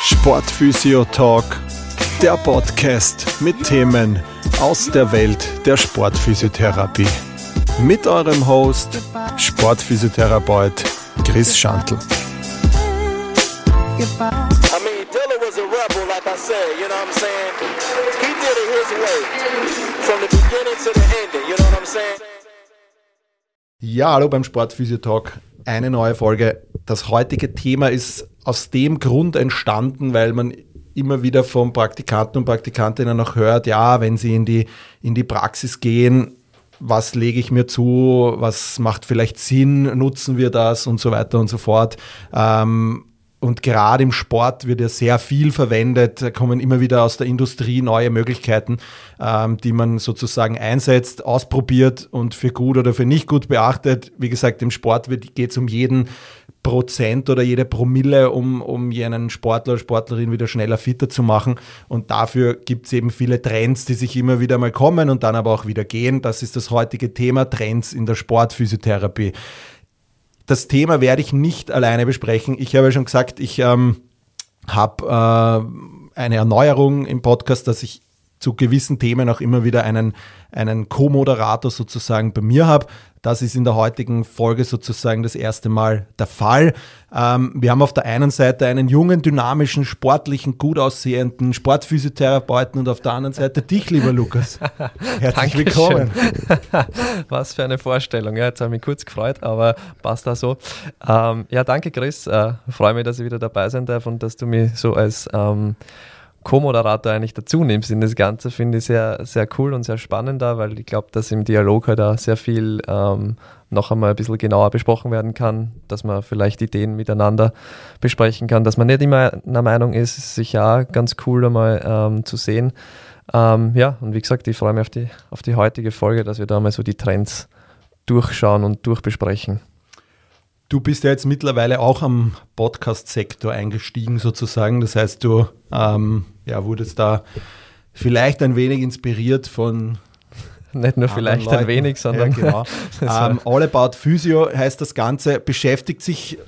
Sportphysio Talk, der Podcast mit Themen aus der Welt der Sportphysiotherapie. Mit eurem Host, Sportphysiotherapeut Chris Schantl. Ja, hallo beim Sportphysio Talk. Eine neue Folge. Das heutige Thema ist aus dem Grund entstanden, weil man immer wieder von Praktikanten und Praktikantinnen noch hört, ja, wenn sie in die, in die Praxis gehen, was lege ich mir zu, was macht vielleicht Sinn, nutzen wir das und so weiter und so fort. Ähm, und gerade im Sport wird ja sehr viel verwendet, da kommen immer wieder aus der Industrie neue Möglichkeiten, ähm, die man sozusagen einsetzt, ausprobiert und für gut oder für nicht gut beachtet. Wie gesagt, im Sport geht es um jeden Prozent oder jede Promille, um, um jenen Sportler oder Sportlerin wieder schneller fitter zu machen. Und dafür gibt es eben viele Trends, die sich immer wieder mal kommen und dann aber auch wieder gehen. Das ist das heutige Thema, Trends in der Sportphysiotherapie. Das Thema werde ich nicht alleine besprechen. Ich habe ja schon gesagt, ich ähm, habe äh, eine Erneuerung im Podcast, dass ich zu gewissen Themen auch immer wieder einen, einen Co-Moderator sozusagen bei mir habe. Das ist in der heutigen Folge sozusagen das erste Mal der Fall. Ähm, wir haben auf der einen Seite einen jungen, dynamischen, sportlichen, gut aussehenden Sportphysiotherapeuten und auf der anderen Seite dich, lieber Lukas. Herzlich willkommen. Was für eine Vorstellung. Ja, jetzt habe ich mich kurz gefreut, aber passt da so. Ähm, ja, danke Chris. Äh, freue mich, dass ich wieder dabei sein darf und dass du mich so als ähm, Co-Moderator eigentlich dazu nimmst in das Ganze, finde ich sehr, sehr cool und sehr spannend da, weil ich glaube, dass im Dialog halt auch sehr viel ähm, noch einmal ein bisschen genauer besprochen werden kann, dass man vielleicht Ideen miteinander besprechen kann, dass man nicht immer einer Meinung ist, ist sicher auch ganz cool einmal ähm, zu sehen. Ähm, ja, und wie gesagt, ich freue mich auf die, auf die heutige Folge, dass wir da mal so die Trends durchschauen und durchbesprechen. Du bist ja jetzt mittlerweile auch am Podcast-Sektor eingestiegen sozusagen. Das heißt, du ähm, ja, wurdest da vielleicht ein wenig inspiriert von nicht nur vielleicht Leuten. ein wenig, sondern ja, genau. ähm, All About Physio heißt das Ganze, beschäftigt sich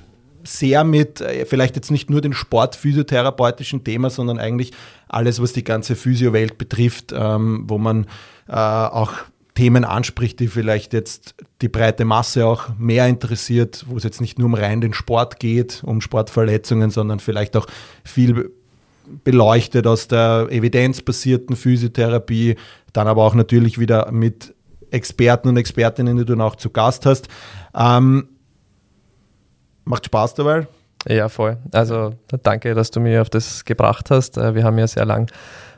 sehr mit äh, vielleicht jetzt nicht nur den sportphysiotherapeutischen Thema, sondern eigentlich alles, was die ganze Physio-Welt betrifft, ähm, wo man äh, auch Themen anspricht, die vielleicht jetzt die breite Masse auch mehr interessiert, wo es jetzt nicht nur um rein den Sport geht, um Sportverletzungen, sondern vielleicht auch viel beleuchtet aus der evidenzbasierten Physiotherapie, dann aber auch natürlich wieder mit Experten und Expertinnen, die du auch zu Gast hast. Ähm, macht Spaß dabei? Ja, voll. Also danke, dass du mich auf das gebracht hast. Äh, wir haben ja sehr lang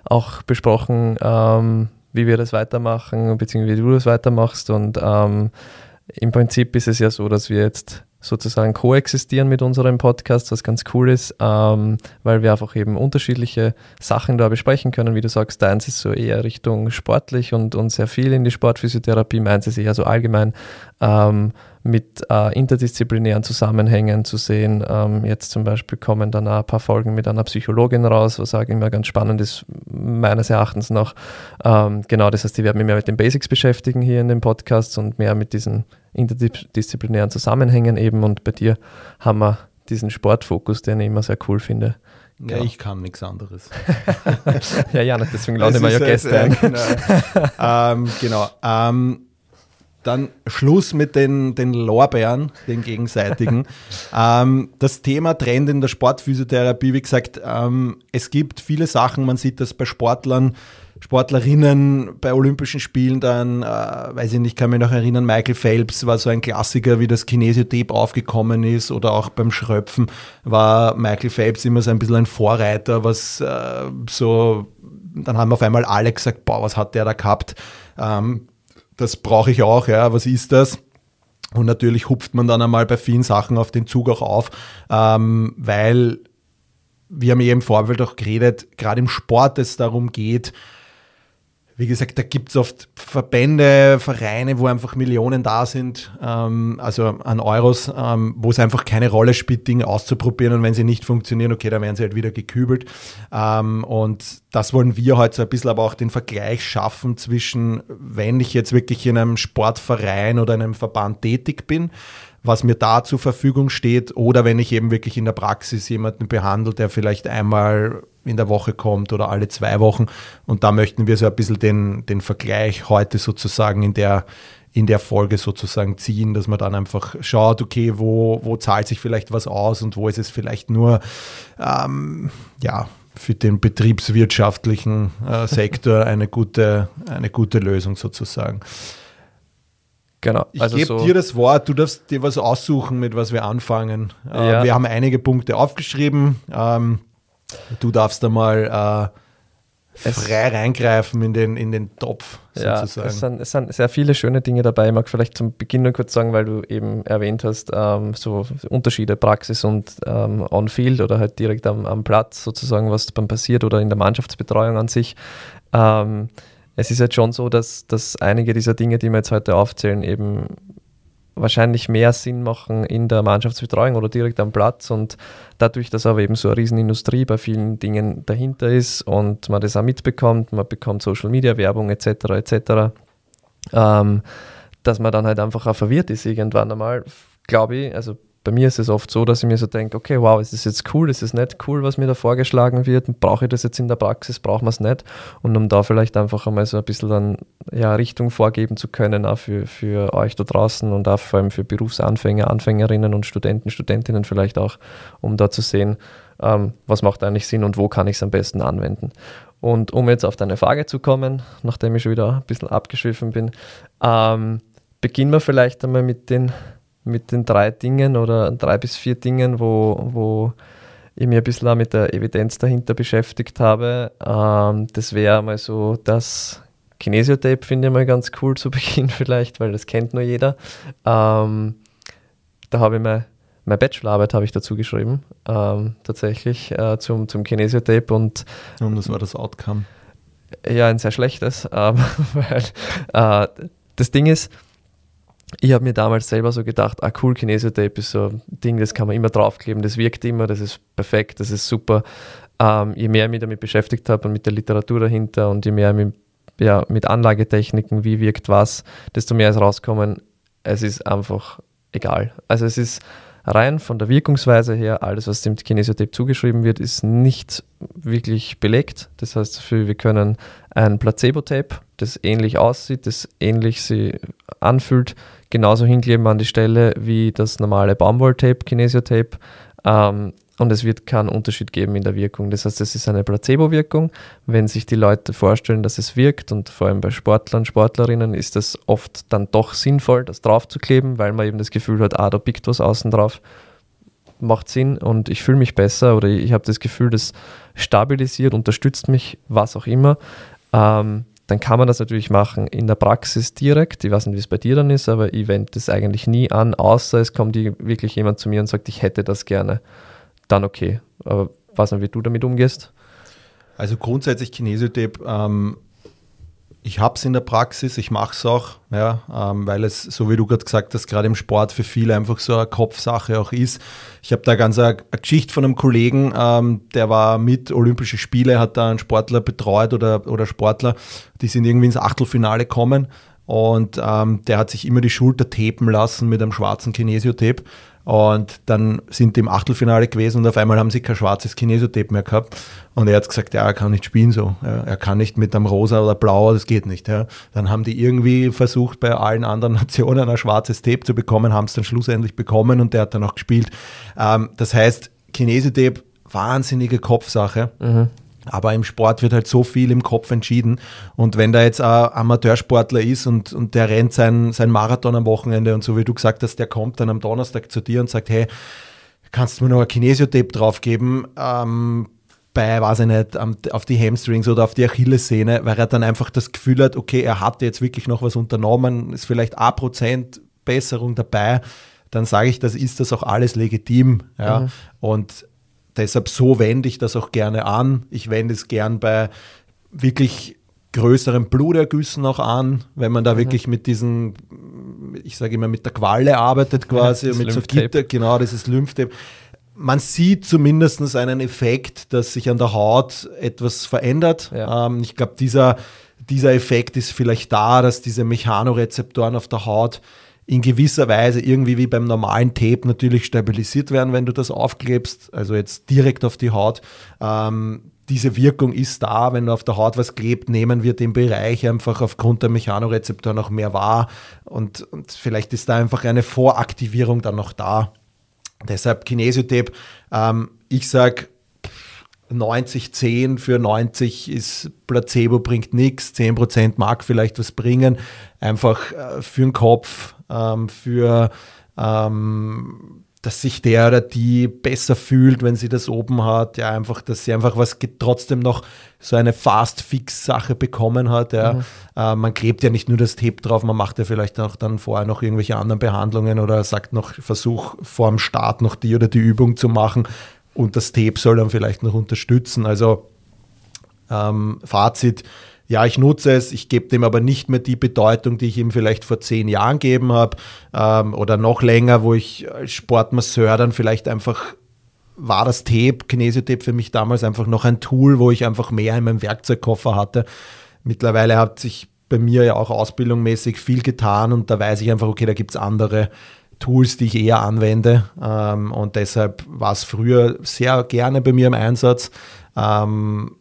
auch besprochen, ähm, wie wir das weitermachen, beziehungsweise wie du das weitermachst. Und ähm, im Prinzip ist es ja so, dass wir jetzt sozusagen koexistieren mit unserem Podcast, was ganz cool ist, ähm, weil wir einfach eben unterschiedliche Sachen da besprechen können. Wie du sagst, deins ist so eher Richtung sportlich und, und sehr viel in die Sportphysiotherapie, meins ist eher so allgemein. Ähm, mit äh, interdisziplinären Zusammenhängen zu sehen. Ähm, jetzt zum Beispiel kommen dann auch ein paar Folgen mit einer Psychologin raus, was auch immer ganz spannend ist, meines Erachtens noch. Ähm, genau, das heißt, die werden mich mehr mit den Basics beschäftigen hier in dem Podcast und mehr mit diesen interdisziplinären Zusammenhängen eben. Und bei dir haben wir diesen Sportfokus, den ich immer sehr cool finde. Ja, genau. ich kann nichts anderes. ja, ja, deswegen lade ich mir ja Gäste ein. Genau. ähm, genau. Dann Schluss mit den, den Lorbeeren, den gegenseitigen. ähm, das Thema Trend in der Sportphysiotherapie, wie gesagt, ähm, es gibt viele Sachen, man sieht das bei Sportlern, Sportlerinnen bei Olympischen Spielen dann, äh, weiß ich nicht, kann mich noch erinnern, Michael Phelps war so ein Klassiker, wie das Kinesiotep aufgekommen ist oder auch beim Schröpfen war Michael Phelps immer so ein bisschen ein Vorreiter, was äh, so, dann haben auf einmal alle gesagt, boah, was hat der da gehabt? Ähm, das brauche ich auch, ja, was ist das? Und natürlich hupft man dann einmal bei vielen Sachen auf den Zug auch auf, ähm, weil wir haben ja im Vorfeld auch geredet, gerade im Sport es darum geht, wie gesagt, da gibt es oft Verbände, Vereine, wo einfach Millionen da sind, ähm, also an Euros, ähm, wo es einfach keine Rolle spielt, Dinge auszuprobieren und wenn sie nicht funktionieren, okay, dann werden sie halt wieder gekübelt. Ähm, und das wollen wir heute so ein bisschen aber auch den Vergleich schaffen zwischen, wenn ich jetzt wirklich in einem Sportverein oder einem Verband tätig bin, was mir da zur Verfügung steht oder wenn ich eben wirklich in der Praxis jemanden behandle, der vielleicht einmal in der Woche kommt oder alle zwei Wochen. Und da möchten wir so ein bisschen den, den Vergleich heute sozusagen in der, in der Folge sozusagen ziehen, dass man dann einfach schaut, okay, wo, wo zahlt sich vielleicht was aus und wo ist es vielleicht nur, ähm, ja, für den betriebswirtschaftlichen äh, Sektor eine gute, eine gute Lösung sozusagen. Genau. Ich also gebe so dir das Wort, du darfst dir was aussuchen, mit was wir anfangen. Äh, ja. wir haben einige Punkte aufgeschrieben. Ähm, du darfst da mal äh, frei reingreifen in den, in den Topf ja, sozusagen. Es sind, es sind sehr viele schöne Dinge dabei. Ich mag vielleicht zum Beginn nur kurz sagen, weil du eben erwähnt hast, ähm, so Unterschiede Praxis und ähm, On-Field oder halt direkt am, am Platz sozusagen, was dann passiert oder in der Mannschaftsbetreuung an sich. Ähm, es ist jetzt schon so, dass, dass einige dieser Dinge, die wir jetzt heute aufzählen, eben wahrscheinlich mehr Sinn machen in der Mannschaftsbetreuung oder direkt am Platz und dadurch, dass aber eben so eine Riesenindustrie bei vielen Dingen dahinter ist und man das auch mitbekommt, man bekommt Social Media Werbung etc. etc., ähm, dass man dann halt einfach auch verwirrt ist irgendwann einmal, glaube ich, also bei mir ist es oft so, dass ich mir so denke, okay, wow, ist das jetzt cool, ist es nicht cool, was mir da vorgeschlagen wird, brauche ich das jetzt in der Praxis, braucht man es nicht und um da vielleicht einfach einmal so ein bisschen dann ja, Richtung vorgeben zu können, auch für, für euch da draußen und auch vor allem für Berufsanfänger, Anfängerinnen und Studenten, Studentinnen vielleicht auch, um da zu sehen, ähm, was macht eigentlich Sinn und wo kann ich es am besten anwenden. Und um jetzt auf deine Frage zu kommen, nachdem ich schon wieder ein bisschen abgeschwiffen bin, ähm, beginnen wir vielleicht einmal mit den mit den drei Dingen oder drei bis vier Dingen, wo, wo ich mich ein bisschen auch mit der Evidenz dahinter beschäftigt habe. Ähm, das wäre mal so das Kinesiotape, finde ich mal ganz cool zu Beginn vielleicht, weil das kennt nur jeder. Ähm, da habe ich mal meine Bachelorarbeit habe ich dazu geschrieben, ähm, tatsächlich äh, zum, zum Kinesiotape und und das war das Outcome. Ja, ein sehr schlechtes, ähm, weil äh, das Ding ist, ich habe mir damals selber so gedacht, ah cool, Kinesiotape ist so ein Ding, das kann man immer draufkleben, das wirkt immer, das ist perfekt, das ist super. Ähm, je mehr ich mich damit beschäftigt habe und mit der Literatur dahinter und je mehr ich mich ja, mit Anlagetechniken, wie wirkt was, desto mehr ist rauskommen, es ist einfach egal. Also es ist rein von der Wirkungsweise her, alles, was dem Kinesiotape zugeschrieben wird, ist nicht wirklich belegt. Das heißt, wir können ein Placebo-Tape, das ähnlich aussieht, das ähnlich sich anfühlt, genauso hinkleben an die Stelle wie das normale Baumwolltape, Kinesiotape. Ähm, und es wird keinen Unterschied geben in der Wirkung. Das heißt, es ist eine Placebo-Wirkung. Wenn sich die Leute vorstellen, dass es wirkt, und vor allem bei Sportlern, Sportlerinnen, ist es oft dann doch sinnvoll, das draufzukleben, weil man eben das Gefühl hat, ah, da pickt was außen drauf. Macht Sinn und ich fühle mich besser oder ich habe das Gefühl, das stabilisiert, unterstützt mich, was auch immer. Ähm, dann kann man das natürlich machen in der Praxis direkt. Ich weiß nicht, wie es bei dir dann ist, aber ich wende das eigentlich nie an, außer es kommt wirklich jemand zu mir und sagt, ich hätte das gerne. Dann okay. Aber weiß nicht, wie du damit umgehst. Also grundsätzlich Kinesiotape ähm, ich habe es in der Praxis, ich mache es auch, ja, ähm, weil es, so wie du gerade gesagt hast, gerade im Sport für viele einfach so eine Kopfsache auch ist. Ich habe da ganz eine, eine, Geschichte von einem Kollegen, ähm, der war mit Olympische Spiele, hat da einen Sportler betreut oder, oder Sportler, die sind irgendwie ins Achtelfinale gekommen und ähm, der hat sich immer die Schulter tapen lassen mit einem schwarzen Kinesiotape und dann sind die im Achtelfinale gewesen und auf einmal haben sie kein schwarzes Kinesiotape mehr gehabt. Und er hat gesagt, ja, er kann nicht spielen so. Er kann nicht mit einem rosa oder blau, das geht nicht. Ja. Dann haben die irgendwie versucht, bei allen anderen Nationen ein schwarzes Tape zu bekommen, haben es dann schlussendlich bekommen und der hat dann auch gespielt. Ähm, das heißt, Kinesiotape, wahnsinnige Kopfsache. Mhm. Aber im Sport wird halt so viel im Kopf entschieden. Und wenn da jetzt ein Amateursportler ist und, und der rennt sein, sein Marathon am Wochenende und so wie du gesagt hast, der kommt dann am Donnerstag zu dir und sagt, hey, kannst du mir noch ein Kinesiotape draufgeben? Ähm, bei, weiß ich nicht, auf die Hamstrings oder auf die Achillessehne, weil er dann einfach das Gefühl hat, okay, er hat jetzt wirklich noch was unternommen, ist vielleicht ein Prozent Besserung dabei, dann sage ich, das ist das auch alles legitim. Ja? Mhm. Und Deshalb so wende ich das auch gerne an. Ich wende es gern bei wirklich größeren Blutergüssen auch an, wenn man da mhm. wirklich mit diesen, ich sage immer, mit der Qualle arbeitet quasi, mit so Gitter, genau, das ist Lymphtape. Man sieht zumindest einen Effekt, dass sich an der Haut etwas verändert. Ja. Ähm, ich glaube, dieser, dieser Effekt ist vielleicht da, dass diese Mechanorezeptoren auf der Haut in gewisser Weise irgendwie wie beim normalen Tape natürlich stabilisiert werden, wenn du das aufklebst, also jetzt direkt auf die Haut. Ähm, diese Wirkung ist da, wenn du auf der Haut was klebt, nehmen wir den Bereich einfach aufgrund der Mechanorezeptoren noch mehr wahr und, und vielleicht ist da einfach eine Voraktivierung dann noch da. Deshalb Kinesiotape, ähm, ich sage 90, 10 für 90 ist Placebo bringt nichts, 10% mag vielleicht was bringen, einfach äh, für den Kopf, ähm, für ähm, dass sich der oder die besser fühlt, wenn sie das oben hat, ja, einfach, dass sie einfach was trotzdem noch so eine Fast-Fix-Sache bekommen hat. Ja. Mhm. Äh, man klebt ja nicht nur das Tape drauf, man macht ja vielleicht auch dann vorher noch irgendwelche anderen Behandlungen oder sagt noch, versuch vor dem Start noch die oder die Übung zu machen und das Tape soll dann vielleicht noch unterstützen. Also ähm, Fazit, ja, ich nutze es, ich gebe dem aber nicht mehr die Bedeutung, die ich ihm vielleicht vor zehn Jahren gegeben habe ähm, oder noch länger, wo ich als Sportmasseur dann vielleicht einfach war das Tape, Kinesiotape für mich damals einfach noch ein Tool, wo ich einfach mehr in meinem Werkzeugkoffer hatte. Mittlerweile hat sich bei mir ja auch ausbildungsmäßig viel getan und da weiß ich einfach, okay, da gibt es andere Tools, die ich eher anwende. Ähm, und deshalb war es früher sehr gerne bei mir im Einsatz. Ähm,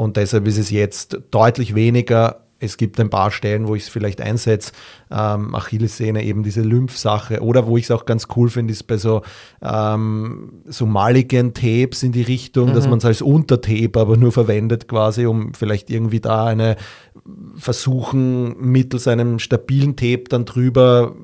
und deshalb ist es jetzt deutlich weniger. Es gibt ein paar Stellen, wo ich es vielleicht einsetze. Ähm, Achillessehne, eben diese Lymphsache. Oder wo ich es auch ganz cool finde, ist bei so, ähm, so maligen Tapes in die Richtung, mhm. dass man es als Untertape aber nur verwendet, quasi, um vielleicht irgendwie da eine versuchen, mittels einem stabilen Tape dann drüber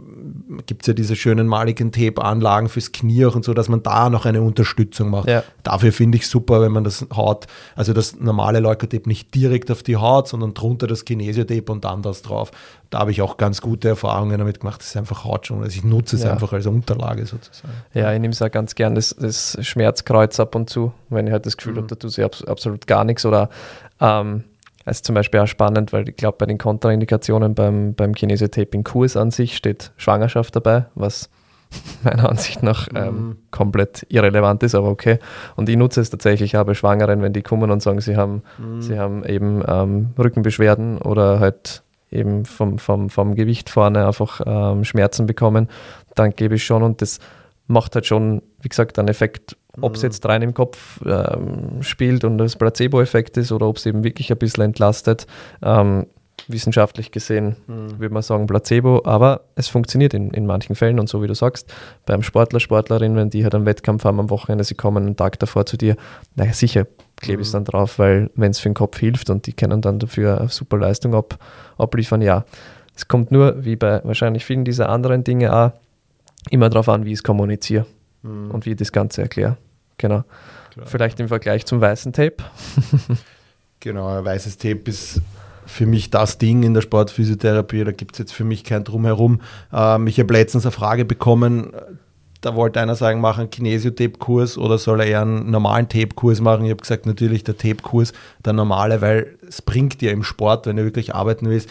gibt es ja diese schönen maligen Tape-Anlagen fürs Knie auch und so, dass man da noch eine Unterstützung macht. Ja. Dafür finde ich super, wenn man das Haut, also das normale Leukotape nicht direkt auf die Haut, sondern drunter das Kinesiotape und dann das drauf. Da habe ich auch ganz gute Erfahrungen damit gemacht. Das ist einfach Hautschon. Also ich nutze es ja. einfach als Unterlage sozusagen. Ja, ich nehme es auch ganz gern das, das Schmerzkreuz ab und zu, wenn ich halt das Gefühl mhm. habe, da tut sich absolut gar nichts oder ähm, das ist zum Beispiel auch spannend, weil ich glaube, bei den Kontraindikationen beim, beim Kinesiotaping-Kurs an sich steht Schwangerschaft dabei, was meiner Ansicht nach ähm, mhm. komplett irrelevant ist, aber okay. Und ich nutze es tatsächlich auch bei Schwangeren, wenn die kommen und sagen, sie haben, mhm. sie haben eben ähm, Rückenbeschwerden oder halt eben vom, vom, vom Gewicht vorne einfach ähm, Schmerzen bekommen, dann gebe ich schon und das macht halt schon, wie gesagt, einen Effekt ob es jetzt rein im Kopf ähm, spielt und das Placebo-Effekt ist oder ob es eben wirklich ein bisschen entlastet. Ähm, wissenschaftlich gesehen mhm. würde man sagen Placebo, aber es funktioniert in, in manchen Fällen und so wie du sagst, beim Sportler, Sportlerin, wenn die halt einen Wettkampf haben am Wochenende, sie kommen einen Tag davor zu dir, naja sicher klebe ich es mhm. dann drauf, weil wenn es für den Kopf hilft und die können dann dafür eine super Leistung ab, abliefern, ja. Es kommt nur, wie bei wahrscheinlich vielen dieser anderen Dinge auch, immer darauf an, wie ich es kommuniziere mhm. und wie ich das Ganze erkläre. Genau. Klar. Vielleicht im Vergleich zum weißen Tape. genau, weißes Tape ist für mich das Ding in der Sportphysiotherapie. Da gibt es jetzt für mich kein Drumherum. Ähm, ich habe letztens eine Frage bekommen. Da wollte einer sagen, mach einen Kinesio-Tape-Kurs oder soll er eher einen normalen Tape-Kurs machen? Ich habe gesagt, natürlich der Tape-Kurs, der normale, weil es bringt dir im Sport, wenn du wirklich arbeiten willst,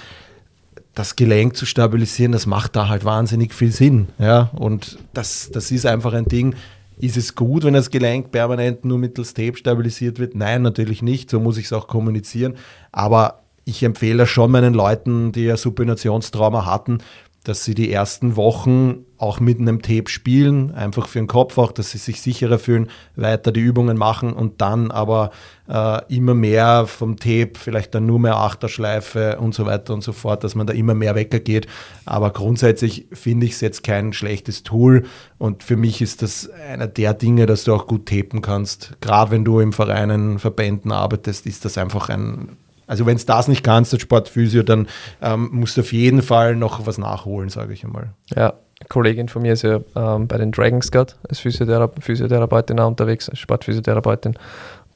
das Gelenk zu stabilisieren, das macht da halt wahnsinnig viel Sinn. Ja? Und das, das ist einfach ein Ding, ist es gut, wenn das Gelenk permanent nur mittels Tape stabilisiert wird? Nein, natürlich nicht. So muss ich es auch kommunizieren. Aber ich empfehle schon meinen Leuten, die ja Supinationstrauma hatten, dass sie die ersten Wochen auch mit einem Tape spielen, einfach für den Kopf auch, dass sie sich sicherer fühlen, weiter die Übungen machen und dann aber äh, immer mehr vom Tape, vielleicht dann nur mehr Achterschleife und so weiter und so fort, dass man da immer mehr weggeht. Aber grundsätzlich finde ich es jetzt kein schlechtes Tool und für mich ist das einer der Dinge, dass du auch gut tapen kannst. Gerade wenn du im Vereinen, Verbänden arbeitest, ist das einfach ein also wenn es das nicht kannst, als Sportphysio, dann ähm, musst du auf jeden Fall noch was nachholen, sage ich einmal. Ja, eine Kollegin von mir ist ja ähm, bei den Dragons gerade als Physiothera Physiotherapeutin auch unterwegs, als Sportphysiotherapeutin.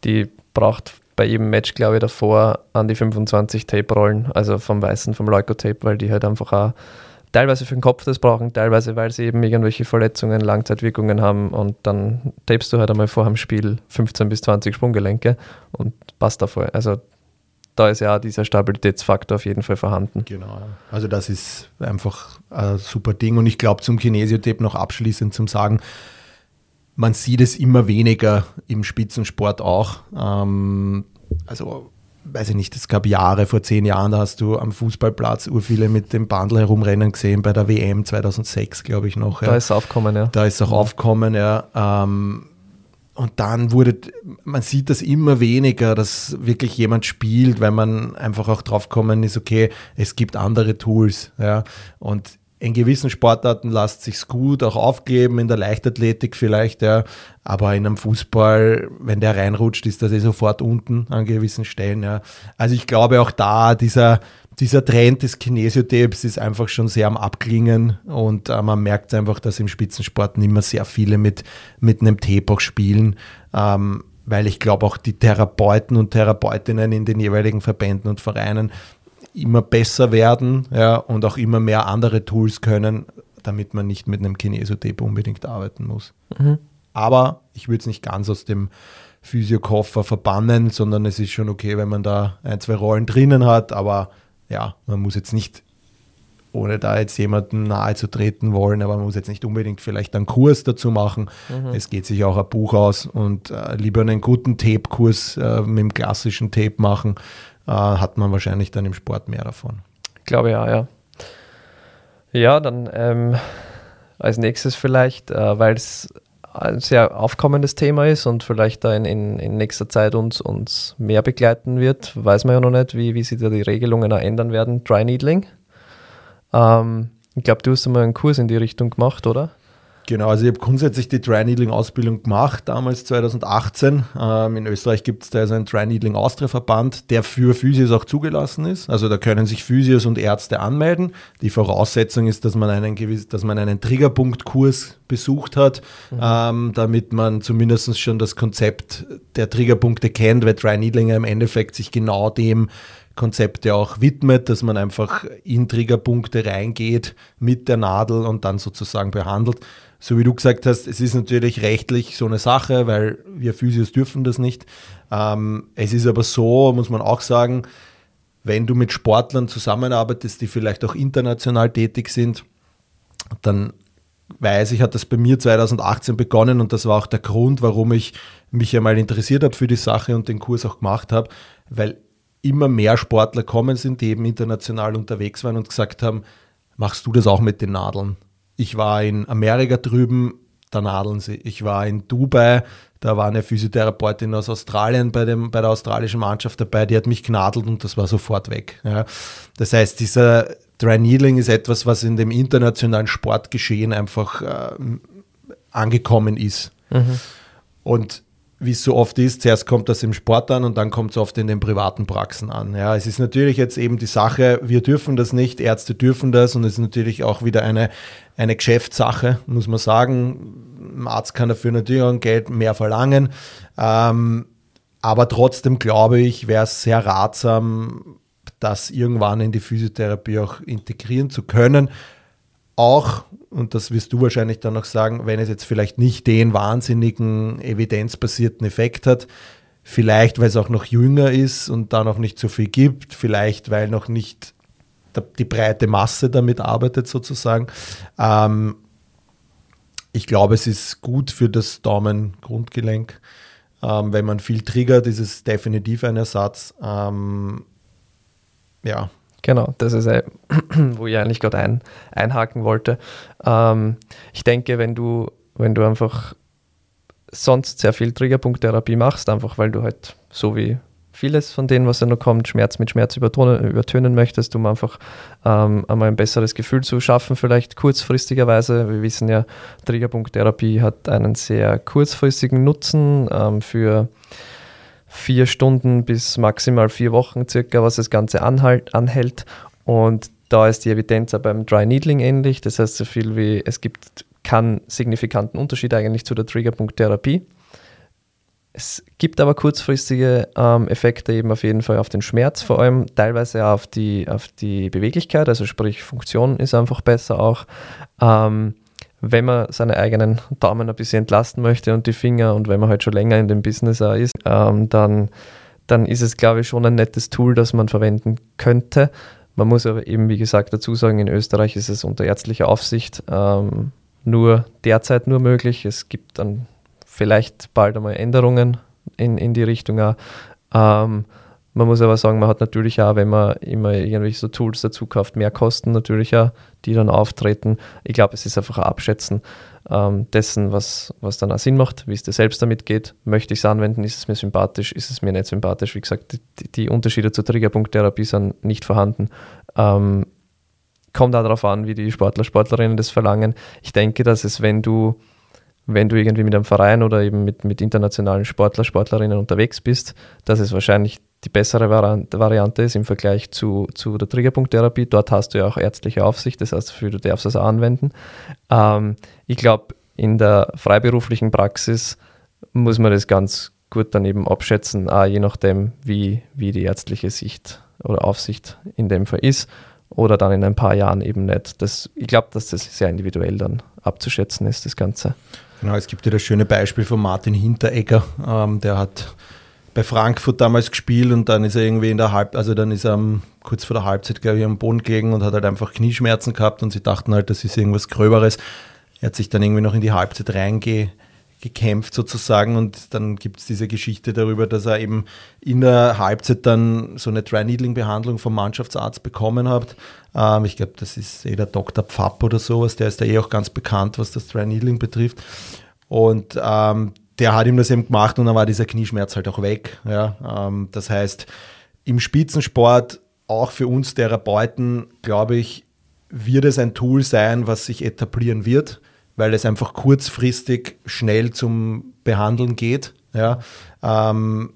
Die braucht bei jedem Match, glaube ich, davor an die 25 Tape-Rollen, also vom weißen, vom Leukotape, weil die halt einfach auch teilweise für den Kopf das brauchen, teilweise weil sie eben irgendwelche Verletzungen, Langzeitwirkungen haben und dann tapest du halt einmal vor dem Spiel 15 bis 20 Sprunggelenke und passt davor. Also da ist ja auch dieser Stabilitätsfaktor auf jeden Fall vorhanden. Genau. Also das ist einfach ein super Ding. Und ich glaube, zum Kinesiotape noch abschließend zum Sagen, man sieht es immer weniger im Spitzensport auch. Ähm, also weiß ich nicht, es gab Jahre, vor zehn Jahren, da hast du am Fußballplatz ur viele mit dem Bundle herumrennen gesehen, bei der WM 2006, glaube ich noch. Da ja. ist es aufgekommen, ja. Da ist es auch ja. aufgekommen, ja. Ähm, und dann wurde, man sieht das immer weniger, dass wirklich jemand spielt, weil man einfach auch drauf kommen ist, okay, es gibt andere Tools, ja. Und in gewissen Sportarten lässt sich's gut auch aufgeben, in der Leichtathletik vielleicht, ja. Aber in einem Fußball, wenn der reinrutscht, ist das eh sofort unten an gewissen Stellen, ja. Also ich glaube auch da, dieser, dieser Trend des Kinesiotapes ist einfach schon sehr am Abklingen und äh, man merkt einfach, dass im Spitzensport nicht mehr sehr viele mit, mit einem Tape auch spielen. Ähm, weil ich glaube auch die Therapeuten und Therapeutinnen in den jeweiligen Verbänden und Vereinen immer besser werden ja, und auch immer mehr andere Tools können, damit man nicht mit einem Kinesotape unbedingt arbeiten muss. Mhm. Aber ich würde es nicht ganz aus dem Physiokoffer verbannen, sondern es ist schon okay, wenn man da ein, zwei Rollen drinnen hat, aber ja, man muss jetzt nicht, ohne da jetzt jemandem nahe zu treten wollen, aber man muss jetzt nicht unbedingt vielleicht einen Kurs dazu machen. Mhm. Es geht sich auch ein Buch aus und äh, lieber einen guten Tape-Kurs äh, mit dem klassischen Tape machen, äh, hat man wahrscheinlich dann im Sport mehr davon. Ich glaube ja, ja. Ja, dann ähm, als nächstes vielleicht, äh, weil es ein sehr aufkommendes Thema ist und vielleicht da in, in, in, nächster Zeit uns, uns mehr begleiten wird, weiß man ja noch nicht, wie, wie sich da die Regelungen ändern werden. Dry Needling. Ähm, ich glaube, du hast einmal einen Kurs in die Richtung gemacht, oder? Genau, also ich habe grundsätzlich die Dry Needling Ausbildung gemacht, damals 2018. Ähm, in Österreich gibt es da also einen Dry Needling Austria Verband, der für Physios auch zugelassen ist. Also da können sich Physios und Ärzte anmelden. Die Voraussetzung ist, dass man einen gewissen, dass man einen Triggerpunktkurs besucht hat, mhm. ähm, damit man zumindest schon das Konzept der Triggerpunkte kennt, weil Dry Needling im Endeffekt sich genau dem Konzept ja auch widmet, dass man einfach in Triggerpunkte reingeht mit der Nadel und dann sozusagen behandelt so wie du gesagt hast, es ist natürlich rechtlich so eine Sache, weil wir Physios dürfen das nicht. Ähm, es ist aber so, muss man auch sagen, wenn du mit Sportlern zusammenarbeitest, die vielleicht auch international tätig sind, dann weiß ich, hat das bei mir 2018 begonnen und das war auch der Grund, warum ich mich einmal interessiert habe für die Sache und den Kurs auch gemacht habe, weil immer mehr Sportler kommen sind, die eben international unterwegs waren und gesagt haben, machst du das auch mit den Nadeln? Ich war in Amerika drüben, da nadeln sie. Ich war in Dubai, da war eine Physiotherapeutin aus Australien bei, dem, bei der australischen Mannschaft dabei, die hat mich genadelt und das war sofort weg. Ja. Das heißt, dieser Dry Needling ist etwas, was in dem internationalen Sportgeschehen einfach äh, angekommen ist. Mhm. Und wie es so oft ist, zuerst kommt das im Sport an und dann kommt es oft in den privaten Praxen an. Ja, es ist natürlich jetzt eben die Sache, wir dürfen das nicht, Ärzte dürfen das und es ist natürlich auch wieder eine, eine Geschäftssache, muss man sagen. Ein Arzt kann dafür natürlich auch Geld mehr verlangen. Ähm, aber trotzdem glaube ich, wäre es sehr ratsam, das irgendwann in die Physiotherapie auch integrieren zu können. Auch und das wirst du wahrscheinlich dann noch sagen, wenn es jetzt vielleicht nicht den wahnsinnigen evidenzbasierten Effekt hat, vielleicht weil es auch noch jünger ist und da noch nicht so viel gibt, vielleicht weil noch nicht die breite Masse damit arbeitet sozusagen. Ähm, ich glaube, es ist gut für das Daumengrundgelenk. Ähm, wenn man viel triggert, ist es definitiv ein Ersatz. Ähm, ja, Genau, das ist, äh, wo ich eigentlich gerade ein, einhaken wollte. Ähm, ich denke, wenn du, wenn du einfach sonst sehr viel Triggerpunkttherapie machst, einfach weil du halt so wie vieles von denen, was da noch kommt, Schmerz mit Schmerz übertönen, übertönen möchtest, um einfach ähm, einmal ein besseres Gefühl zu schaffen, vielleicht kurzfristigerweise. Wir wissen ja, Triggerpunkttherapie hat einen sehr kurzfristigen Nutzen ähm, für vier Stunden bis maximal vier Wochen circa, was das Ganze anhalt, anhält. Und da ist die Evidenz auch beim Dry Needling ähnlich. Das heißt so viel wie, es gibt keinen signifikanten Unterschied eigentlich zu der Triggerpunkttherapie. Es gibt aber kurzfristige ähm, Effekte eben auf jeden Fall auf den Schmerz, vor allem teilweise auf die, auf die Beweglichkeit, also sprich Funktion ist einfach besser auch. Ähm, wenn man seine eigenen Daumen ein bisschen entlasten möchte und die Finger und wenn man halt schon länger in dem Business ist, ähm, dann dann ist es, glaube ich, schon ein nettes Tool, das man verwenden könnte. Man muss aber eben, wie gesagt, dazu sagen, in Österreich ist es unter ärztlicher Aufsicht ähm, nur derzeit nur möglich. Es gibt dann vielleicht bald einmal Änderungen in, in die Richtung auch. Ähm, man muss aber sagen, man hat natürlich auch, wenn man immer irgendwelche so Tools dazu kauft, mehr Kosten natürlich auch, die dann auftreten. Ich glaube, es ist einfach ein Abschätzen ähm, dessen, was, was dann auch Sinn macht, wie es dir selbst damit geht. Möchte ich es anwenden? Ist es mir sympathisch? Ist es mir nicht sympathisch? Wie gesagt, die, die Unterschiede zur Triggerpunkttherapie sind nicht vorhanden. Ähm, kommt auch darauf an, wie die Sportler, Sportlerinnen das verlangen. Ich denke, dass es, wenn du wenn du irgendwie mit einem Verein oder eben mit, mit internationalen Sportler, Sportlerinnen unterwegs bist, dass es wahrscheinlich die bessere Variante ist im Vergleich zu, zu der Triggerpunkttherapie. Dort hast du ja auch ärztliche Aufsicht, das heißt, du darfst das anwenden. Ähm, ich glaube, in der freiberuflichen Praxis muss man das ganz gut daneben abschätzen, auch je nachdem, wie, wie die ärztliche Sicht oder Aufsicht in dem Fall ist oder dann in ein paar Jahren eben nicht. Das, ich glaube, dass das sehr individuell dann abzuschätzen ist, das Ganze. Genau, es gibt ja das schöne Beispiel von Martin Hinteregger, ähm, der hat bei Frankfurt damals gespielt und dann ist er irgendwie in der Halb, also dann ist er kurz vor der Halbzeit, glaube ich, am Boden gelegen und hat halt einfach Knieschmerzen gehabt und sie dachten halt, das ist irgendwas Gröberes. Er hat sich dann irgendwie noch in die Halbzeit reingekämpft sozusagen und dann gibt es diese Geschichte darüber, dass er eben in der Halbzeit dann so eine Dry-Needling-Behandlung vom Mannschaftsarzt bekommen hat. Ähm, ich glaube, das ist eh der Dr. Pfapp oder sowas, der ist da eh auch ganz bekannt, was das Dry-Needling betrifft. Und ähm, der hat ihm das eben gemacht und dann war dieser Knieschmerz halt auch weg. Ja, ähm, das heißt, im Spitzensport, auch für uns Therapeuten, glaube ich, wird es ein Tool sein, was sich etablieren wird, weil es einfach kurzfristig schnell zum Behandeln geht. Ja, ähm,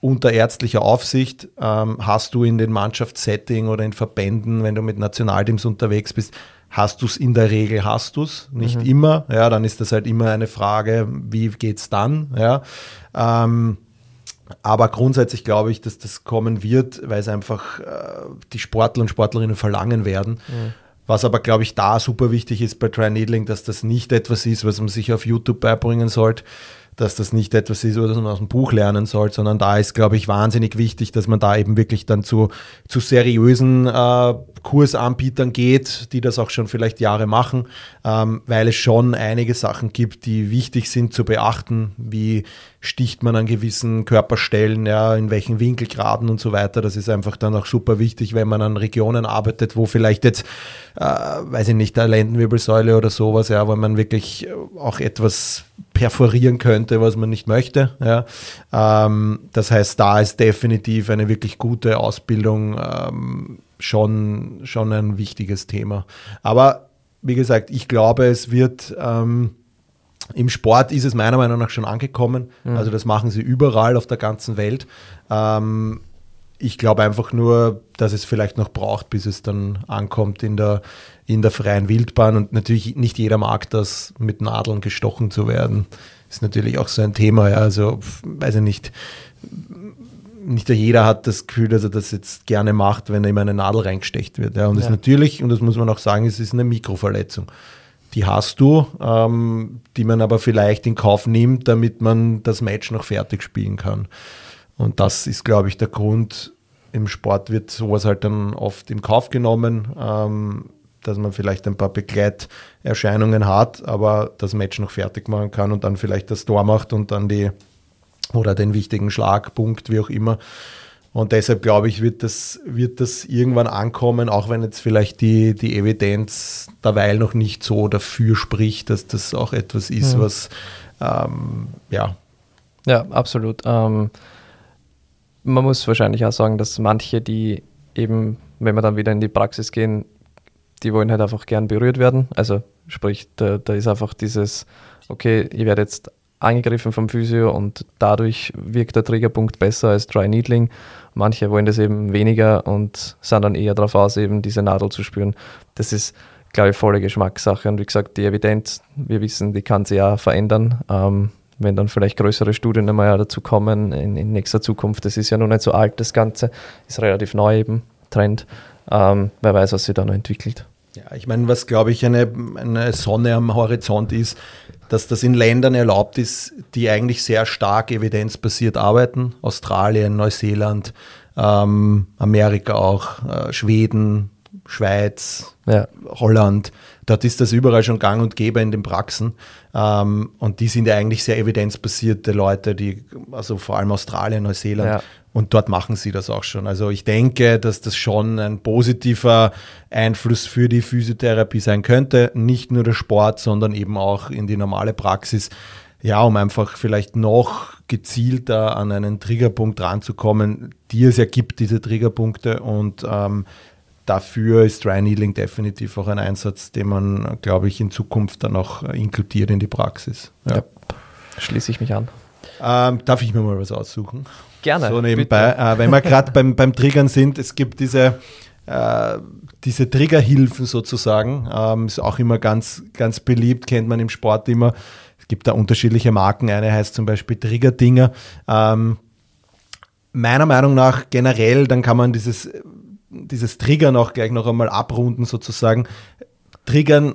unter ärztlicher Aufsicht ähm, hast du in den Mannschaftssetting oder in Verbänden, wenn du mit Nationalteams unterwegs bist, Hast du es in der Regel, hast du es, nicht mhm. immer. Ja, dann ist das halt immer eine Frage, wie geht es dann? Ja. Ähm, aber grundsätzlich glaube ich, dass das kommen wird, weil es einfach äh, die Sportler und Sportlerinnen verlangen werden. Mhm. Was aber, glaube ich, da super wichtig ist bei Try Needling, dass das nicht etwas ist, was man sich auf YouTube beibringen sollte, dass das nicht etwas ist, was man aus dem Buch lernen soll, sondern da ist, glaube ich, wahnsinnig wichtig, dass man da eben wirklich dann zu, zu seriösen äh, Kursanbietern geht, die das auch schon vielleicht Jahre machen, ähm, weil es schon einige Sachen gibt, die wichtig sind zu beachten, wie sticht man an gewissen Körperstellen, ja, in welchen Winkelgraden und so weiter. Das ist einfach dann auch super wichtig, wenn man an Regionen arbeitet, wo vielleicht jetzt, äh, weiß ich nicht, der Lendenwirbelsäule oder sowas, ja, wo man wirklich auch etwas perforieren könnte, was man nicht möchte. Ja. Ähm, das heißt, da ist definitiv eine wirklich gute Ausbildung ähm, schon, schon ein wichtiges Thema. Aber wie gesagt, ich glaube, es wird ähm, im Sport ist es meiner Meinung nach schon angekommen. Mhm. Also das machen sie überall auf der ganzen Welt. Ähm, ich glaube einfach nur, dass es vielleicht noch braucht, bis es dann ankommt in der, in der freien Wildbahn. Und natürlich nicht jeder mag das, mit Nadeln gestochen zu werden. Ist natürlich auch so ein Thema. Ja. Also, weiß ich nicht, nicht jeder hat das Gefühl, dass er das jetzt gerne macht, wenn ihm eine Nadel reingestecht wird. Ja. Und ja. ist natürlich, und das muss man auch sagen, es ist eine Mikroverletzung die hast du, ähm, die man aber vielleicht in Kauf nimmt, damit man das Match noch fertig spielen kann. Und das ist, glaube ich, der Grund. Im Sport wird sowas halt dann oft im Kauf genommen, ähm, dass man vielleicht ein paar Begleiterscheinungen hat, aber das Match noch fertig machen kann und dann vielleicht das Tor macht und dann die oder den wichtigen Schlagpunkt, wie auch immer. Und deshalb glaube ich, wird das, wird das irgendwann ankommen, auch wenn jetzt vielleicht die, die Evidenz derweil noch nicht so dafür spricht, dass das auch etwas ist, ja. was ähm, ja. Ja, absolut. Ähm, man muss wahrscheinlich auch sagen, dass manche, die eben, wenn wir dann wieder in die Praxis gehen, die wollen halt einfach gern berührt werden. Also sprich, da, da ist einfach dieses, okay, ich werde jetzt angegriffen vom Physio und dadurch wirkt der Triggerpunkt besser als Dry Needling. Manche wollen das eben weniger und sind dann eher darauf aus, eben diese Nadel zu spüren. Das ist, glaube ich, volle Geschmackssache. Und wie gesagt, die Evidenz, wir wissen, die kann sich ja verändern. Ähm, wenn dann vielleicht größere Studien einmal dazu kommen in, in, nächster Zukunft. Das ist ja noch nicht so alt, das Ganze. Ist relativ neu eben, Trend. Ähm, wer weiß, was sich da noch entwickelt. Ja, ich meine, was glaube ich eine, eine Sonne am Horizont ist, dass das in Ländern erlaubt ist, die eigentlich sehr stark evidenzbasiert arbeiten. Australien, Neuseeland, ähm, Amerika auch, äh, Schweden, Schweiz, ja. Holland. Dort ist das überall schon gang und gäbe in den Praxen. Ähm, und die sind ja eigentlich sehr evidenzbasierte Leute, die, also vor allem Australien, Neuseeland. Ja. Und dort machen sie das auch schon. Also ich denke, dass das schon ein positiver Einfluss für die Physiotherapie sein könnte. Nicht nur der Sport, sondern eben auch in die normale Praxis. Ja, um einfach vielleicht noch gezielter an einen Triggerpunkt ranzukommen, die es ja gibt, diese Triggerpunkte. Und ähm, dafür ist Dry Needling definitiv auch ein Einsatz, den man, glaube ich, in Zukunft dann auch inkludiert in die Praxis. Ja. ja schließe ich mich an. Ähm, darf ich mir mal was aussuchen? Gerne. So nebenbei, äh, wenn wir gerade beim, beim Triggern sind, es gibt diese, äh, diese Triggerhilfen sozusagen, ähm, ist auch immer ganz, ganz beliebt, kennt man im Sport immer. Es gibt da unterschiedliche Marken. Eine heißt zum Beispiel Triggerdinger. Ähm, meiner Meinung nach generell, dann kann man dieses dieses Triggern auch gleich noch einmal abrunden sozusagen. Triggern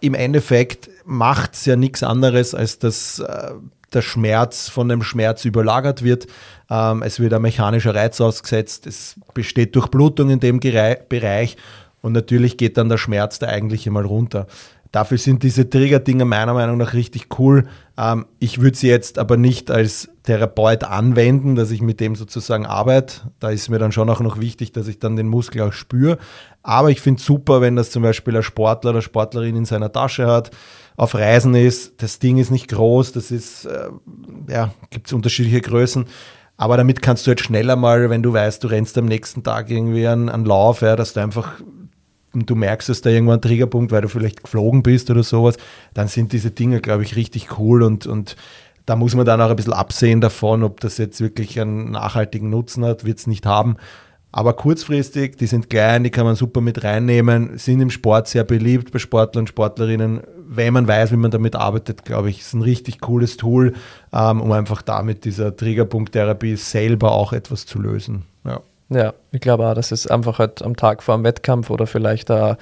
im Endeffekt macht es ja nichts anderes, als dass äh, der Schmerz von dem Schmerz überlagert wird. Ähm, es wird ein mechanischer Reiz ausgesetzt, es besteht Durchblutung in dem Gerei Bereich und natürlich geht dann der Schmerz da eigentlich einmal runter. Dafür sind diese Trigger-Dinger meiner Meinung nach richtig cool. Ähm, ich würde sie jetzt aber nicht als Therapeut anwenden, dass ich mit dem sozusagen arbeite. Da ist mir dann schon auch noch wichtig, dass ich dann den Muskel auch spüre. Aber ich finde super, wenn das zum Beispiel ein Sportler oder Sportlerin in seiner Tasche hat, auf Reisen ist. Das Ding ist nicht groß, das ist, äh, ja, gibt es unterschiedliche Größen. Aber damit kannst du jetzt schneller mal, wenn du weißt, du rennst am nächsten Tag irgendwie einen, einen Lauf, ja, dass du einfach und du merkst, dass da irgendwann ein Triggerpunkt, weil du vielleicht geflogen bist oder sowas, dann sind diese Dinge, glaube ich, richtig cool und, und da muss man dann auch ein bisschen absehen davon, ob das jetzt wirklich einen nachhaltigen Nutzen hat, wird es nicht haben. Aber kurzfristig, die sind klein, die kann man super mit reinnehmen, sind im Sport sehr beliebt bei Sportlern und Sportlerinnen. Wenn man weiß, wie man damit arbeitet, glaube ich, ist ein richtig cooles Tool, ähm, um einfach damit dieser Triggerpunkttherapie selber auch etwas zu lösen. Ja. Ja, ich glaube auch, dass es einfach halt am Tag vor dem Wettkampf oder vielleicht auch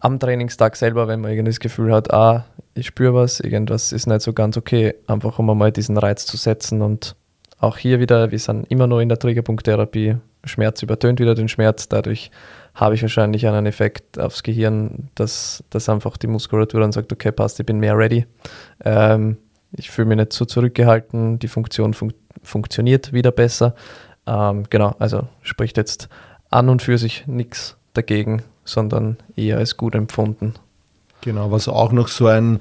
am Trainingstag selber, wenn man irgendwie das Gefühl hat, ah, ich spüre was, irgendwas ist nicht so ganz okay, einfach um einmal diesen Reiz zu setzen und auch hier wieder, wir sind immer noch in der Triggerpunkttherapie, Schmerz übertönt wieder den Schmerz, dadurch habe ich wahrscheinlich einen Effekt aufs Gehirn, dass, dass einfach die Muskulatur dann sagt, okay, passt, ich bin mehr ready. Ähm, ich fühle mich nicht so zurückgehalten, die Funktion fun funktioniert wieder besser. Ähm, genau, also spricht jetzt an und für sich nichts dagegen, sondern eher als gut empfunden. Genau, was auch noch so ein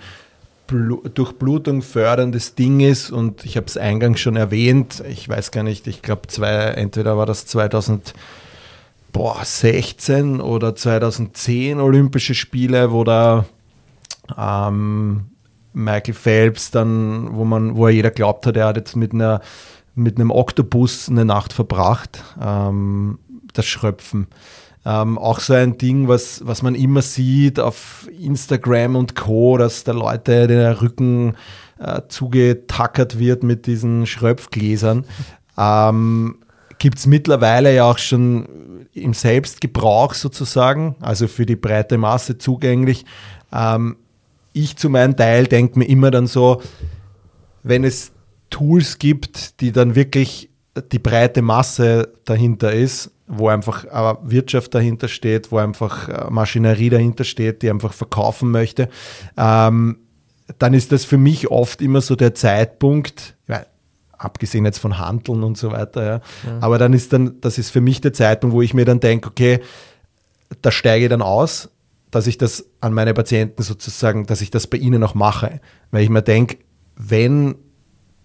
Blu Durchblutung förderndes Ding ist und ich habe es eingangs schon erwähnt, ich weiß gar nicht, ich glaube entweder war das 2016 oder 2010 Olympische Spiele, wo da ähm, Michael Phelps dann, wo man, wo er jeder glaubt hat, er hat jetzt mit einer mit einem Oktopus eine Nacht verbracht, ähm, das Schröpfen. Ähm, auch so ein Ding, was, was man immer sieht auf Instagram und Co., dass der Leute der Rücken äh, zugetackert wird mit diesen Schröpfgläsern. Ähm, Gibt es mittlerweile ja auch schon im Selbstgebrauch sozusagen, also für die breite Masse zugänglich. Ähm, ich zu meinem Teil denke mir immer dann so, wenn es Tools gibt, die dann wirklich die breite Masse dahinter ist, wo einfach Wirtschaft dahinter steht, wo einfach äh, Maschinerie dahinter steht, die einfach verkaufen möchte, ähm, dann ist das für mich oft immer so der Zeitpunkt, ja, abgesehen jetzt von Handeln und so weiter, ja, ja. aber dann ist dann, das ist für mich der Zeitpunkt, wo ich mir dann denke, okay, da steige ich dann aus, dass ich das an meine Patienten sozusagen, dass ich das bei ihnen auch mache. Weil ich mir denke, wenn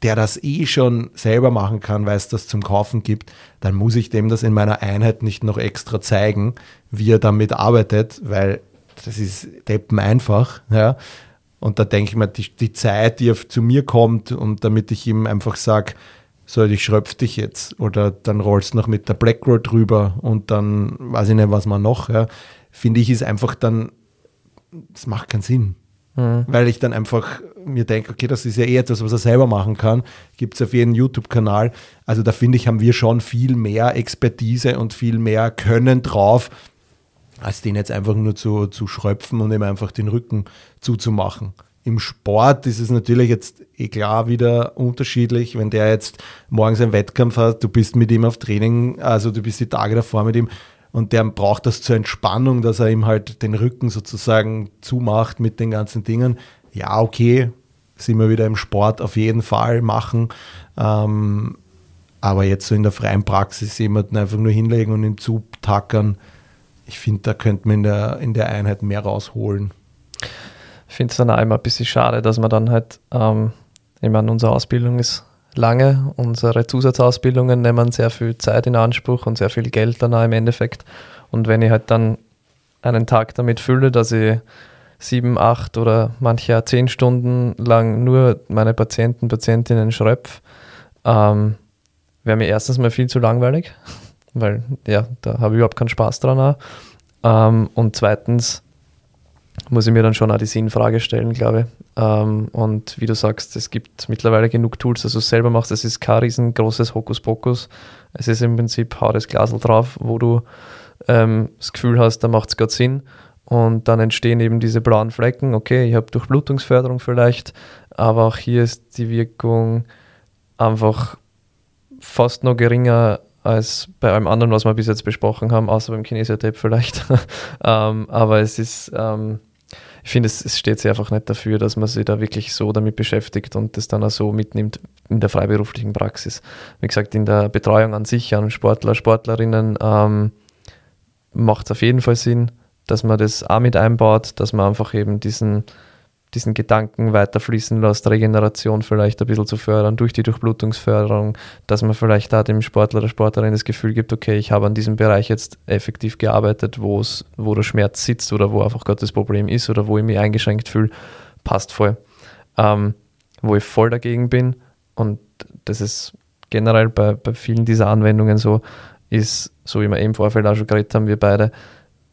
der das eh schon selber machen kann, weil es das zum Kaufen gibt, dann muss ich dem das in meiner Einheit nicht noch extra zeigen, wie er damit arbeitet, weil das ist deppen einfach. Ja. Und da denke ich mir, die, die Zeit, die zu mir kommt und damit ich ihm einfach sage, so, ich schröpf dich jetzt oder dann rollst du noch mit der Blackroll drüber und dann weiß ich nicht, was man noch, ja, finde ich, ist einfach dann, das macht keinen Sinn. Mhm. Weil ich dann einfach mir denke, okay, das ist ja eh etwas, was er selber machen kann. Gibt es auf jedem YouTube-Kanal. Also da finde ich, haben wir schon viel mehr Expertise und viel mehr Können drauf, als den jetzt einfach nur zu, zu schröpfen und ihm einfach den Rücken zuzumachen. Im Sport ist es natürlich jetzt eh klar wieder unterschiedlich, wenn der jetzt morgens einen Wettkampf hat, du bist mit ihm auf Training, also du bist die Tage davor mit ihm und der braucht das zur Entspannung, dass er ihm halt den Rücken sozusagen zumacht mit den ganzen Dingen. Ja, okay, sind wir wieder im Sport auf jeden Fall machen. Ähm, aber jetzt so in der freien Praxis jemanden einfach nur hinlegen und ihn zutackern, ich finde, da könnte man in der, in der Einheit mehr rausholen. Ich finde es dann auch immer ein bisschen schade, dass man dann halt, ähm, ich meine, unsere Ausbildung ist lange, unsere Zusatzausbildungen nehmen sehr viel Zeit in Anspruch und sehr viel Geld dann auch im Endeffekt. Und wenn ich halt dann einen Tag damit fülle, dass ich sieben, acht oder manche zehn Stunden lang nur meine Patienten, Patientinnen schröpfe, ähm, wäre mir erstens mal viel zu langweilig, weil ja, da habe ich überhaupt keinen Spaß dran. Ähm, und zweitens muss ich mir dann schon auch die Sinnfrage stellen, glaube ich. Ähm, und wie du sagst, es gibt mittlerweile genug Tools, dass du es selber machst. Es ist kein riesengroßes Hokuspokus. Es ist im Prinzip, hau das Glasel drauf, wo du ähm, das Gefühl hast, da macht es gerade Sinn. Und dann entstehen eben diese blauen Flecken. Okay, ich habe Durchblutungsförderung vielleicht, aber auch hier ist die Wirkung einfach fast noch geringer als bei allem anderen, was wir bis jetzt besprochen haben, außer beim Kinesiotape vielleicht. ähm, aber es ist, ähm, ich finde, es, es, steht sich einfach nicht dafür, dass man sich da wirklich so damit beschäftigt und das dann auch so mitnimmt in der freiberuflichen Praxis. Wie gesagt, in der Betreuung an sich, an Sportler, Sportlerinnen, ähm, macht es auf jeden Fall Sinn dass man das auch mit einbaut, dass man einfach eben diesen, diesen Gedanken weiterfließen lässt, Regeneration vielleicht ein bisschen zu fördern durch die Durchblutungsförderung, dass man vielleicht da dem Sportler oder Sportlerin das Gefühl gibt, okay, ich habe an diesem Bereich jetzt effektiv gearbeitet, wo der Schmerz sitzt oder wo einfach Gott das Problem ist oder wo ich mich eingeschränkt fühle, passt voll. Ähm, wo ich voll dagegen bin und das ist generell bei, bei vielen dieser Anwendungen so, ist, so wie wir eben im Vorfeld auch schon geredet haben, wir beide,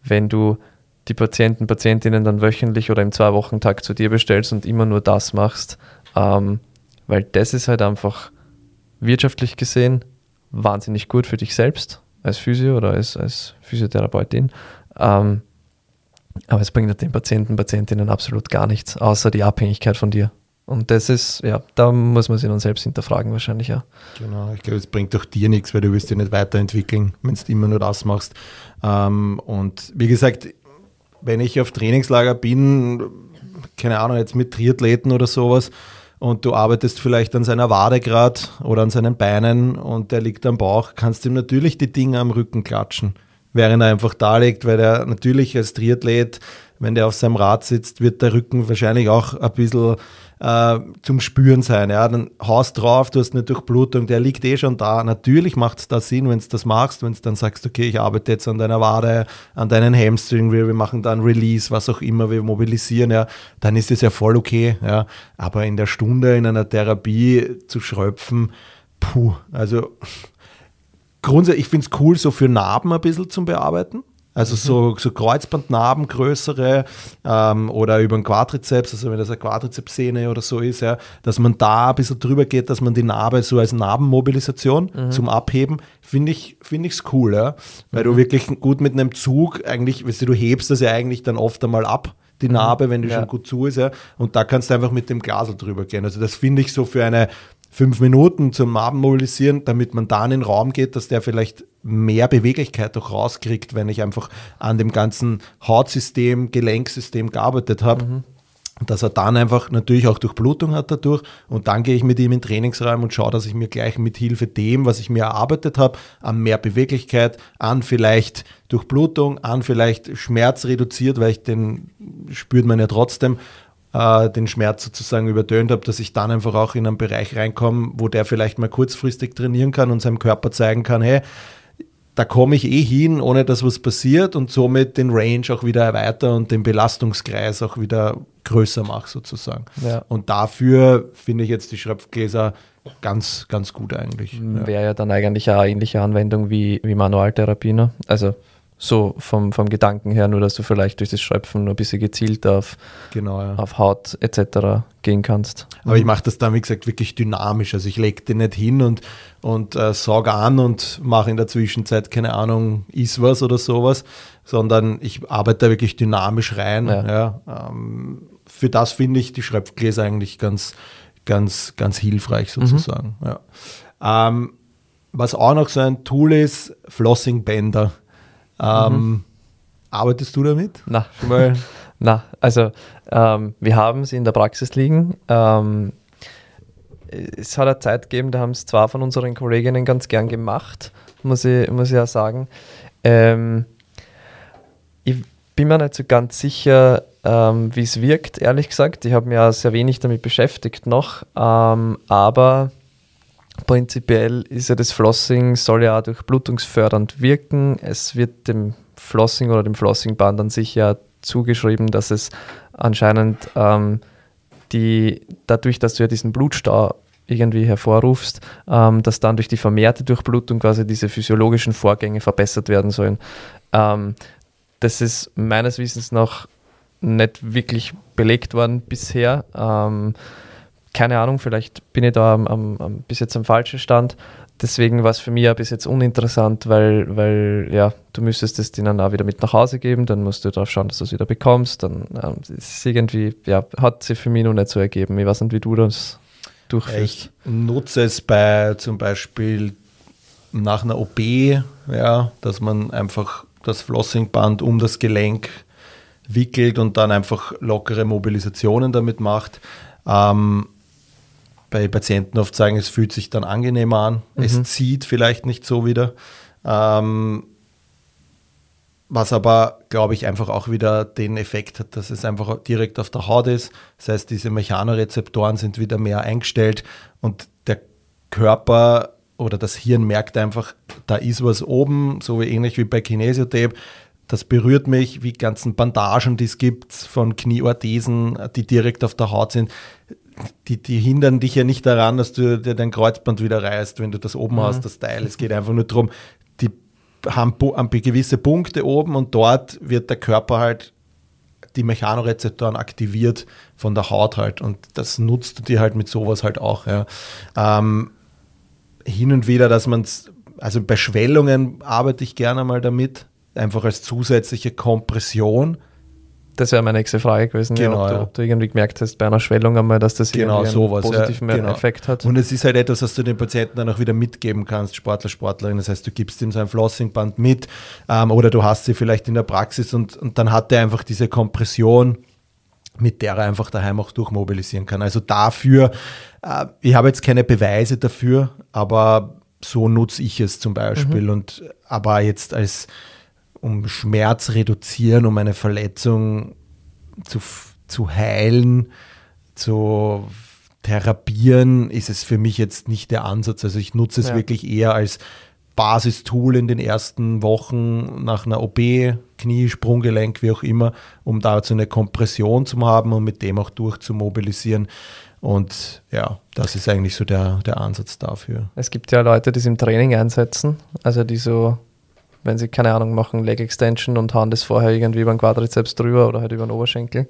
wenn du die Patienten, Patientinnen dann wöchentlich oder im Zwei-Wochen-Tag zu dir bestellst und immer nur das machst, ähm, weil das ist halt einfach wirtschaftlich gesehen wahnsinnig gut für dich selbst als Physio oder als, als Physiotherapeutin. Ähm, aber es bringt den Patienten, Patientinnen absolut gar nichts, außer die Abhängigkeit von dir. Und das ist, ja, da muss man sich dann selbst hinterfragen wahrscheinlich, ja. Genau, ich glaube, es bringt doch dir nichts, weil du wirst dich nicht weiterentwickeln, wenn du immer nur das machst. Ähm, und wie gesagt, wenn ich auf Trainingslager bin, keine Ahnung, jetzt mit Triathleten oder sowas, und du arbeitest vielleicht an seiner Wade gerade oder an seinen Beinen und der liegt am Bauch, kannst du ihm natürlich die Dinge am Rücken klatschen, während er einfach da liegt, weil er natürlich als Triathlet, wenn der auf seinem Rad sitzt, wird der Rücken wahrscheinlich auch ein bisschen äh, zum Spüren sein. Ja? Dann haust drauf, du hast eine Durchblutung, der liegt eh schon da. Natürlich macht es da Sinn, wenn du das machst, wenn du dann sagst, okay, ich arbeite jetzt an deiner Wade, an deinen Hamstring, wir, wir machen dann Release, was auch immer, wir mobilisieren, ja, dann ist das ja voll okay. Ja? Aber in der Stunde in einer Therapie zu schröpfen, puh, also grundsätzlich, ich finde es cool, so für Narben ein bisschen zum Bearbeiten. Also so, so Kreuzbandnarben größere ähm, oder über den Quadrizeps, also wenn das eine Quadrizepssehne oder so ist, ja, dass man da ein bisschen drüber geht, dass man die Narbe so als Narbenmobilisation mhm. zum Abheben, finde ich finde ich's cool, ja, weil mhm. du wirklich gut mit einem Zug eigentlich, weißt du, du hebst das ja eigentlich dann oft einmal ab, die mhm. Narbe, wenn die ja. schon gut zu ist, ja, und da kannst du einfach mit dem Glasel drüber gehen. Also das finde ich so für eine fünf Minuten zum Narben mobilisieren, damit man da in den Raum geht, dass der vielleicht mehr Beweglichkeit auch rauskriegt, wenn ich einfach an dem ganzen Hautsystem, Gelenksystem gearbeitet habe. Mhm. Dass er dann einfach natürlich auch Durchblutung hat dadurch und dann gehe ich mit ihm in den Trainingsraum und schaue, dass ich mir gleich mit Hilfe dem, was ich mir erarbeitet habe, an mehr Beweglichkeit, an vielleicht Durchblutung, an vielleicht Schmerz reduziert, weil ich den spürt man ja trotzdem äh, den Schmerz sozusagen übertönt habe, dass ich dann einfach auch in einen Bereich reinkomme, wo der vielleicht mal kurzfristig trainieren kann und seinem Körper zeigen kann, hey, da komme ich eh hin, ohne dass was passiert und somit den Range auch wieder erweitern und den Belastungskreis auch wieder größer mache sozusagen. Ja. Und dafür finde ich jetzt die Schröpfgläser ganz, ganz gut eigentlich. Wäre ja. ja dann eigentlich eine ähnliche Anwendung wie, wie Manualtherapie, ne? Also So vom, vom Gedanken her, nur dass du vielleicht durch das Schröpfen nur ein bisschen gezielt auf, Genau, ja. auf Haut etc. gehen kannst. Aber ich mache das dann, wie gesagt, wirklich dynamisch. Also ich lege den nicht hin und, und äh, sag an und mache in der Zwischenzeit, keine Ahnung, ist was oder sowas, sondern ich arbeite da wirklich dynamisch rein. Ja. Ja. ähm, für das finde ich die Schröpfgläser eigentlich ganz, ganz, ganz hilfreich sozusagen. Ja. Ähm, was auch noch so ein Tool ist, Flossing Bänder. Ähm, Arbeitest du damit? Na, mal. Na, also ähm, wir haben sie in der Praxis liegen. Ähm, es hat eine Zeit gegeben, da haben es zwei von unseren Kolleginnen ganz gern gemacht, muss ich, muss ich ja sagen. Ähm, ich bin mir nicht so ganz sicher, ähm, wie es wirkt, ehrlich gesagt. Ich habe mich ja sehr wenig damit beschäftigt noch, ähm, aber prinzipiell ist ja das Flossing, soll ja auch durchblutungsfördernd wirken. Es wird dem Flossing oder dem Flossingband an sich ja zugeschrieben, dass es anscheinend ähm, die, dadurch, dass du ja diesen Blutstau irgendwie hervorrufst, ähm, dass dann durch die vermehrte Durchblutung quasi diese physiologischen Vorgänge verbessert werden sollen. Ähm, das ist meines Wissens nach nicht wirklich belegt worden bisher. Ähm, keine Ahnung, vielleicht bin ich da am, am, am, bis jetzt am falschen Stand. Deswegen war es für mich ja bis jetzt uninteressant, weil, weil ja, du müsstest es denen auch wieder mit nach Hause geben, dann musst du darauf schauen, dass du es wieder bekommst. Dann ähm, ist irgendwie, ja, hat sich für mich noch nicht so ergeben. Ich weiß nicht, wie du das durchführst. Ich nutze es bei zum Beispiel nach einer OP, ja, dass man einfach das Flossingband um das Gelenk wickelt und dann einfach lockere Mobilisationen damit macht. Ähm, bei Patienten oft sagen, es fühlt sich dann angenehmer an. Mhm. Es zieht vielleicht nicht so wieder. Ähm, was aber, glaube ich, einfach auch wieder den Effekt hat, dass es einfach direkt auf der Haut ist. Das heißt, diese Mechanorezeptoren sind wieder mehr eingestellt und der Körper oder das Hirn merkt einfach, da ist was oben, so wie ähnlich wie bei Kinesiotape. Das berührt mich, wie ganzen Bandagen, die es gibt von Knieorthesen, die direkt auf der Haut sind die, die hindern dich ja nicht daran, dass du dir dein Kreuzband wieder reißt, wenn du das oben mhm. hast, das Teil. Es geht einfach nur darum, die haben, haben gewisse Punkte oben und dort wird der Körper halt die Mechanorezeptoren aktiviert von der Haut halt und das nutzt du dir halt mit sowas halt auch. Ja. Ähm, hin und wieder, dass man es, also bei Schwellungen arbeite ich gerne mal damit, einfach als zusätzliche Kompression das wäre meine nächste Frage gewesen, genau, ja, ob, du, ob, du, irgendwie gemerkt hast bei einer Schwellung einmal, dass das genau, einen sowas, positiven ja, genau. Effekt hat. Und es ist halt etwas, was du den Patienten dann auch wieder mitgeben kannst, Sportler, Sportlerin. Das heißt, du gibst ihm so ein Flossingband mit ähm, oder du hast sie vielleicht in der Praxis und, und dann hat er einfach diese Kompression, mit der er einfach daheim auch durchmobilisieren kann. Also dafür, äh, ich habe jetzt keine Beweise dafür, aber so nutze ich es zum Beispiel. Mhm. Und aber jetzt als um Schmerz reduzieren, um eine Verletzung zu, zu heilen, zu therapieren, ist es für mich jetzt nicht der Ansatz. Also ich nutze es ja. wirklich eher als Basistool in den ersten Wochen nach einer OP, Knie, Sprunggelenk, wie auch immer, um dazu eine Kompression zu haben und mit dem auch durchzumobilisieren. Und ja, das ist eigentlich so der, der Ansatz dafür. Es gibt ja Leute, die es im Training einsetzen, also die so wenn sie, keine Ahnung, machen Leg Extension und hauen das vorher irgendwie über den Quadrizeps drüber oder halt über den Oberschenkel.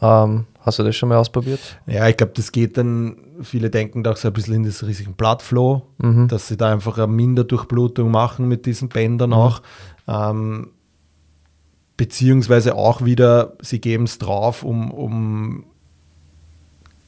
Ähm, hast du das schon mal ausprobiert? Ja, ich glaube, das geht dann, viele denken da auch so ein bisschen in das riesigen Bloodflow, mhm. dass sie da einfach eine Minderdurchblutung machen mit diesen Bändern mhm. auch. Ähm, beziehungsweise auch wieder, sie geben es drauf, um, um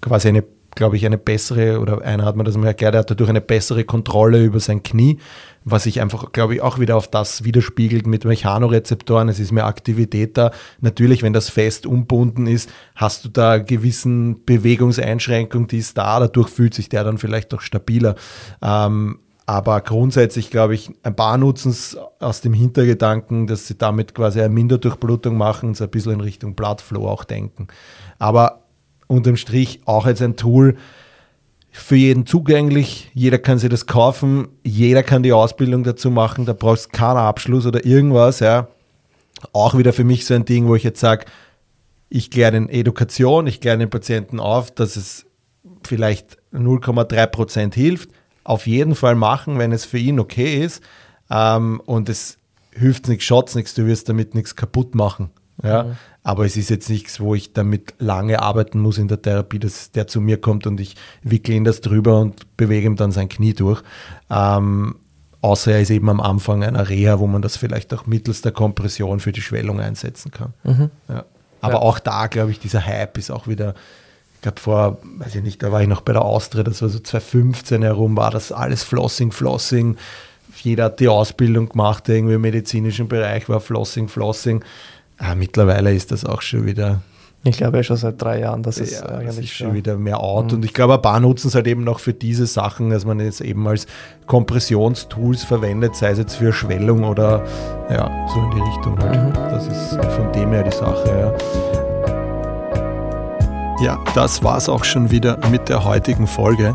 quasi eine glaube ich, eine bessere, oder einer hat mir das mal erklärt, er hat dadurch eine bessere Kontrolle über sein Knie, was sich einfach, glaube ich, auch wieder auf das widerspiegelt mit Mechanorezeptoren. Es ist mehr Aktivität da. Natürlich, wenn das fest umbunden ist, hast du da gewissen Bewegungseinschränkung, die ist da. Dadurch fühlt sich der dann vielleicht auch stabiler. Ähm, aber grundsätzlich glaube ich, ein paar nutzen es aus dem Hintergedanken, dass sie damit quasi eine Minderdurchblutung machen und so ein bisschen in Richtung Bloodflow auch denken. Aber unterm Strich auch als ein Tool für jeden zugänglich. Jeder kann sich das kaufen, jeder kann die Ausbildung dazu machen, da brauchst du keinen Abschluss oder irgendwas. Ja. Auch wieder für mich so ein Ding, wo ich jetzt sage, ich kläre den Education, ich kläre den Patienten auf, dass es vielleicht 0,3 Prozent hilft. Auf jeden Fall machen, wenn es für ihn okay ist. Ähm, und es hilft nichts, schaut nichts, du wirst damit nichts kaputt machen. Ja? Mhm. Aber es ist jetzt nichts, wo ich damit lange arbeiten muss in der Therapie, dass der zu mir kommt und ich wickle ihn das drüber und bewege ihm dann sein Knie durch. Ähm, außer er ist eben am Anfang einer Reha, wo man das vielleicht auch mittels der Kompression für die Schwellung einsetzen kann. Mhm. Ja. Aber ja. auch da, glaube ich, dieser Hype ist auch wieder, ich glaube vor, weiß ich nicht, da war ich noch bei der Austria, das war so 2015 herum, war das alles Flossing, Flossing. Jeder hat die Ausbildung gemacht, irgendwie im medizinischen Bereich war Flossing, Flossing. Ah, mittlerweile ist das auch schon wieder. Ich glaube ja schon seit drei Jahren, dass es ja, eigentlich ist schon wieder mehr out. Mhm. Und ich glaube, ein paar nutzen es halt eben noch für diese Sachen, dass man es eben als Kompressionstools verwendet, sei es jetzt für Schwellung oder ja, so in die Richtung halt. Mhm. Das ist von dem her die Sache, ja. Ja, das war's auch schon wieder mit der heutigen Folge.